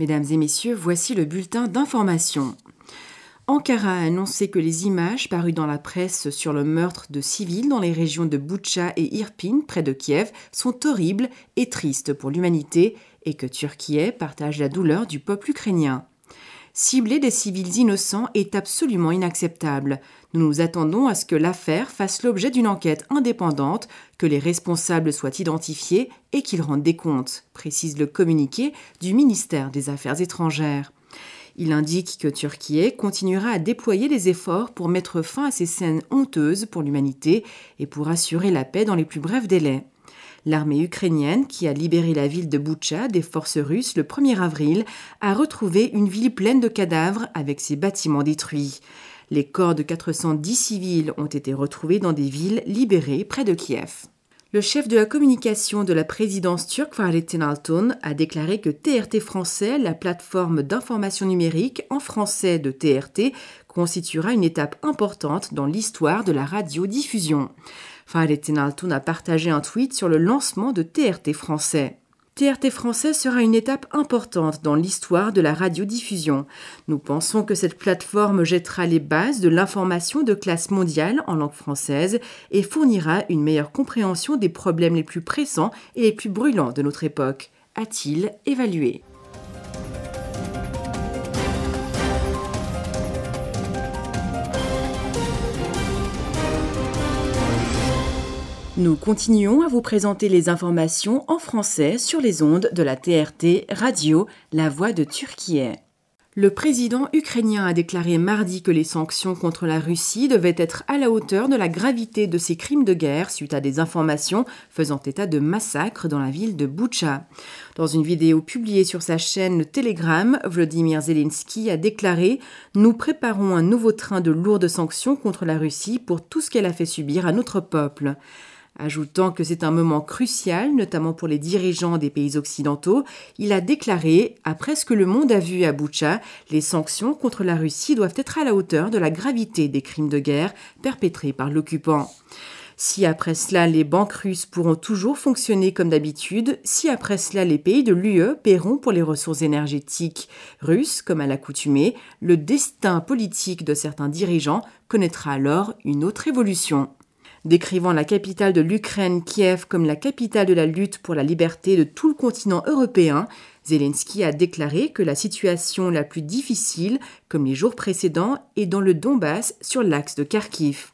Mesdames et messieurs, voici le bulletin d'information. Ankara a annoncé que les images parues dans la presse sur le meurtre de civils dans les régions de Boucha et Irpin, près de Kiev, sont horribles et tristes pour l'humanité et que Turquie partage la douleur du peuple ukrainien. Cibler des civils innocents est absolument inacceptable. Nous nous attendons à ce que l'affaire fasse l'objet d'une enquête indépendante, que les responsables soient identifiés et qu'ils rendent des comptes, précise le communiqué du ministère des Affaires étrangères. Il indique que Turquie continuera à déployer des efforts pour mettre fin à ces scènes honteuses pour l'humanité et pour assurer la paix dans les plus brefs délais. L'armée ukrainienne, qui a libéré la ville de Boucha des forces russes le 1er avril, a retrouvé une ville pleine de cadavres avec ses bâtiments détruits. Les corps de 410 civils ont été retrouvés dans des villes libérées près de Kiev. Le chef de la communication de la présidence turque, Fahrettin Altun, a déclaré que TRT Français, la plateforme d'information numérique en français de TRT, constituera une étape importante dans l'histoire de la radiodiffusion. Fahrettin Altun a partagé un tweet sur le lancement de TRT Français. TRT français sera une étape importante dans l'histoire de la radiodiffusion. Nous pensons que cette plateforme jettera les bases de l'information de classe mondiale en langue française et fournira une meilleure compréhension des problèmes les plus pressants et les plus brûlants de notre époque, a-t-il évalué. Nous continuons à vous présenter les informations en français sur les ondes de la TRT Radio La Voix de Turquie. Le président ukrainien a déclaré mardi que les sanctions contre la Russie devaient être à la hauteur de la gravité de ces crimes de guerre suite à des informations faisant état de massacres dans la ville de Boucha. Dans une vidéo publiée sur sa chaîne Telegram, Vladimir Zelensky a déclaré Nous préparons un nouveau train de lourdes sanctions contre la Russie pour tout ce qu'elle a fait subir à notre peuple ajoutant que c'est un moment crucial, notamment pour les dirigeants des pays occidentaux, il a déclaré Après ce que le monde a vu à Boucha, les sanctions contre la Russie doivent être à la hauteur de la gravité des crimes de guerre perpétrés par l'occupant. Si après cela les banques russes pourront toujours fonctionner comme d'habitude, si après cela les pays de l'UE paieront pour les ressources énergétiques russes comme à l'accoutumée, le destin politique de certains dirigeants connaîtra alors une autre évolution. Décrivant la capitale de l'Ukraine, Kiev, comme la capitale de la lutte pour la liberté de tout le continent européen, Zelensky a déclaré que la situation la plus difficile, comme les jours précédents, est dans le Donbass sur l'axe de Kharkiv.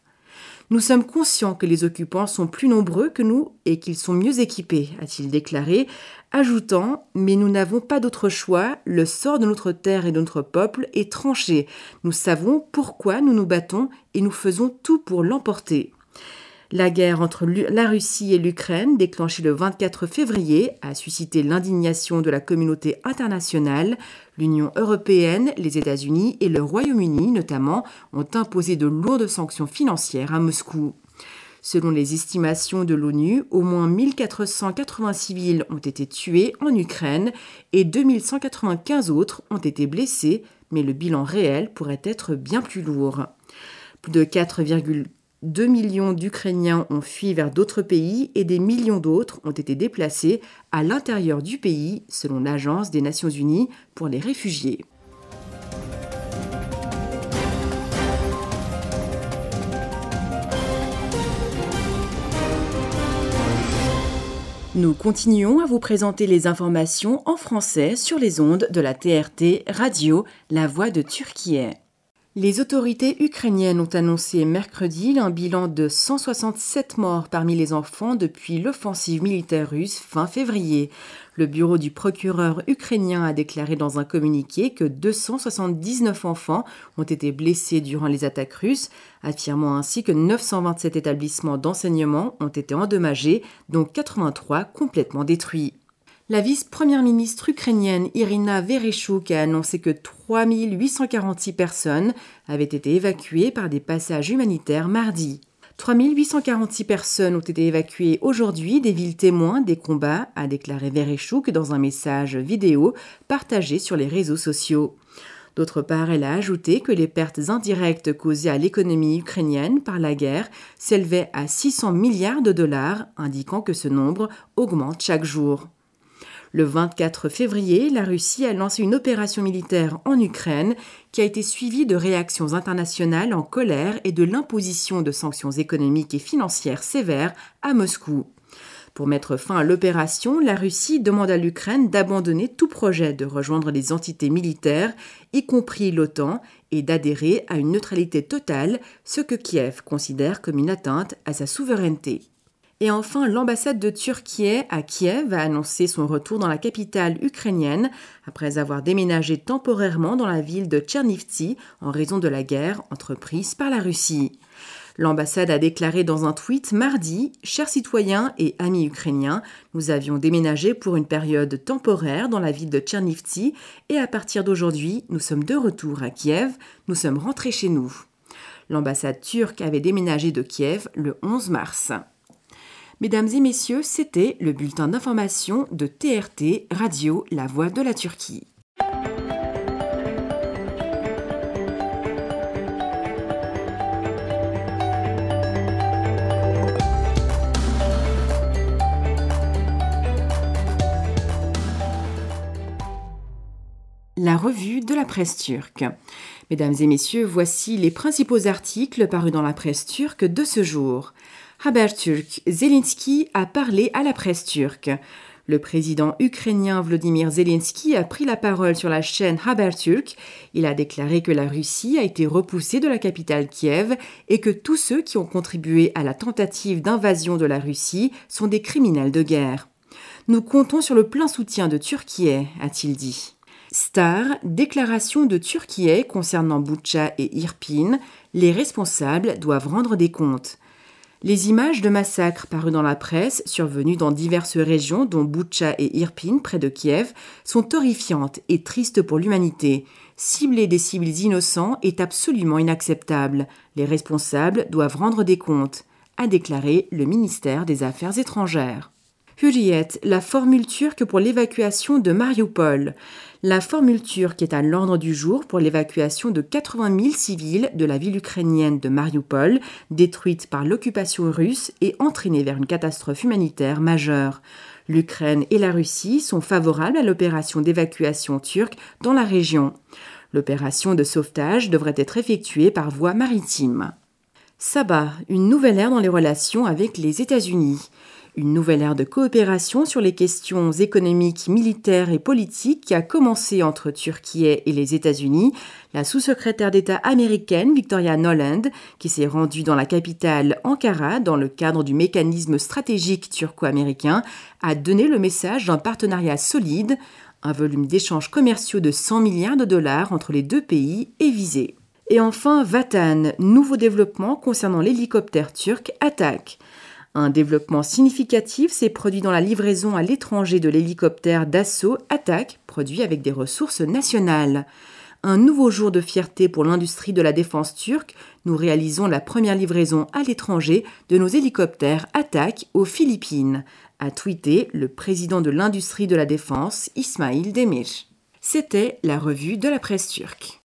Nous sommes conscients que les occupants sont plus nombreux que nous et qu'ils sont mieux équipés, a-t-il déclaré, ajoutant Mais nous n'avons pas d'autre choix, le sort de notre terre et de notre peuple est tranché. Nous savons pourquoi nous nous battons et nous faisons tout pour l'emporter. La guerre entre la Russie et l'Ukraine, déclenchée le 24 février, a suscité l'indignation de la communauté internationale. L'Union européenne, les États-Unis et le Royaume-Uni notamment ont imposé de lourdes sanctions financières à Moscou. Selon les estimations de l'ONU, au moins 1480 civils ont été tués en Ukraine et 2195 autres ont été blessés, mais le bilan réel pourrait être bien plus lourd. Plus de 2 millions d'Ukrainiens ont fui vers d'autres pays et des millions d'autres ont été déplacés à l'intérieur du pays, selon l'Agence des Nations Unies pour les réfugiés. Nous continuons à vous présenter les informations en français sur les ondes de la TRT Radio La Voix de Turquie. Les autorités ukrainiennes ont annoncé mercredi un bilan de 167 morts parmi les enfants depuis l'offensive militaire russe fin février. Le bureau du procureur ukrainien a déclaré dans un communiqué que 279 enfants ont été blessés durant les attaques russes, affirmant ainsi que 927 établissements d'enseignement ont été endommagés, dont 83 complètement détruits. La vice-première ministre ukrainienne Irina Vereshchuk a annoncé que 3846 personnes avaient été évacuées par des passages humanitaires mardi. 3846 personnes ont été évacuées aujourd'hui des villes témoins des combats, a déclaré Vereshchuk dans un message vidéo partagé sur les réseaux sociaux. D'autre part, elle a ajouté que les pertes indirectes causées à l'économie ukrainienne par la guerre s'élevaient à 600 milliards de dollars, indiquant que ce nombre augmente chaque jour. Le 24 février, la Russie a lancé une opération militaire en Ukraine qui a été suivie de réactions internationales en colère et de l'imposition de sanctions économiques et financières sévères à Moscou. Pour mettre fin à l'opération, la Russie demande à l'Ukraine d'abandonner tout projet de rejoindre les entités militaires, y compris l'OTAN, et d'adhérer à une neutralité totale, ce que Kiev considère comme une atteinte à sa souveraineté. Et enfin, l'ambassade de Turquie à Kiev a annoncé son retour dans la capitale ukrainienne après avoir déménagé temporairement dans la ville de Tchernivtsi en raison de la guerre entreprise par la Russie. L'ambassade a déclaré dans un tweet mardi Chers citoyens et amis ukrainiens, nous avions déménagé pour une période temporaire dans la ville de Tchernivtsi et à partir d'aujourd'hui, nous sommes de retour à Kiev, nous sommes rentrés chez nous. L'ambassade turque avait déménagé de Kiev le 11 mars. Mesdames et messieurs, c'était le bulletin d'information de TRT Radio La Voix de la Turquie. La revue de la presse turque. Mesdames et messieurs, voici les principaux articles parus dans la presse turque de ce jour. Haberturk, Zelensky a parlé à la presse turque. Le président ukrainien Vladimir Zelensky a pris la parole sur la chaîne Haberturk. Il a déclaré que la Russie a été repoussée de la capitale Kiev et que tous ceux qui ont contribué à la tentative d'invasion de la Russie sont des criminels de guerre. Nous comptons sur le plein soutien de Turquie, a-t-il dit. Star, déclaration de Turquie concernant Boucha et Irpin, les responsables doivent rendre des comptes. Les images de massacres parues dans la presse, survenues dans diverses régions, dont Boucha et Irpin, près de Kiev, sont horrifiantes et tristes pour l'humanité. Cibler des civils innocents est absolument inacceptable. Les responsables doivent rendre des comptes, a déclaré le ministère des Affaires étrangères. Hurriyet, la formule turque pour l'évacuation de Mariupol. La formule turque est à l'ordre du jour pour l'évacuation de 80 000 civils de la ville ukrainienne de Mariupol, détruite par l'occupation russe et entraînée vers une catastrophe humanitaire majeure. L'Ukraine et la Russie sont favorables à l'opération d'évacuation turque dans la région. L'opération de sauvetage devrait être effectuée par voie maritime. Sabah, une nouvelle ère dans les relations avec les États-Unis une nouvelle ère de coopération sur les questions économiques, militaires et politiques qui a commencé entre Turquie et les États-Unis. La sous-secrétaire d'État américaine Victoria Noland, qui s'est rendue dans la capitale Ankara dans le cadre du mécanisme stratégique turco-américain, a donné le message d'un partenariat solide, un volume d'échanges commerciaux de 100 milliards de dollars entre les deux pays est visé. Et enfin, Vatan, nouveau développement concernant l'hélicoptère turc Attack. Un développement significatif s'est produit dans la livraison à l'étranger de l'hélicoptère d'assaut Attack, produit avec des ressources nationales. Un nouveau jour de fierté pour l'industrie de la défense turque, nous réalisons la première livraison à l'étranger de nos hélicoptères Attack aux Philippines, a tweeté le président de l'industrie de la défense, Ismail Demir. C'était la revue de la presse turque.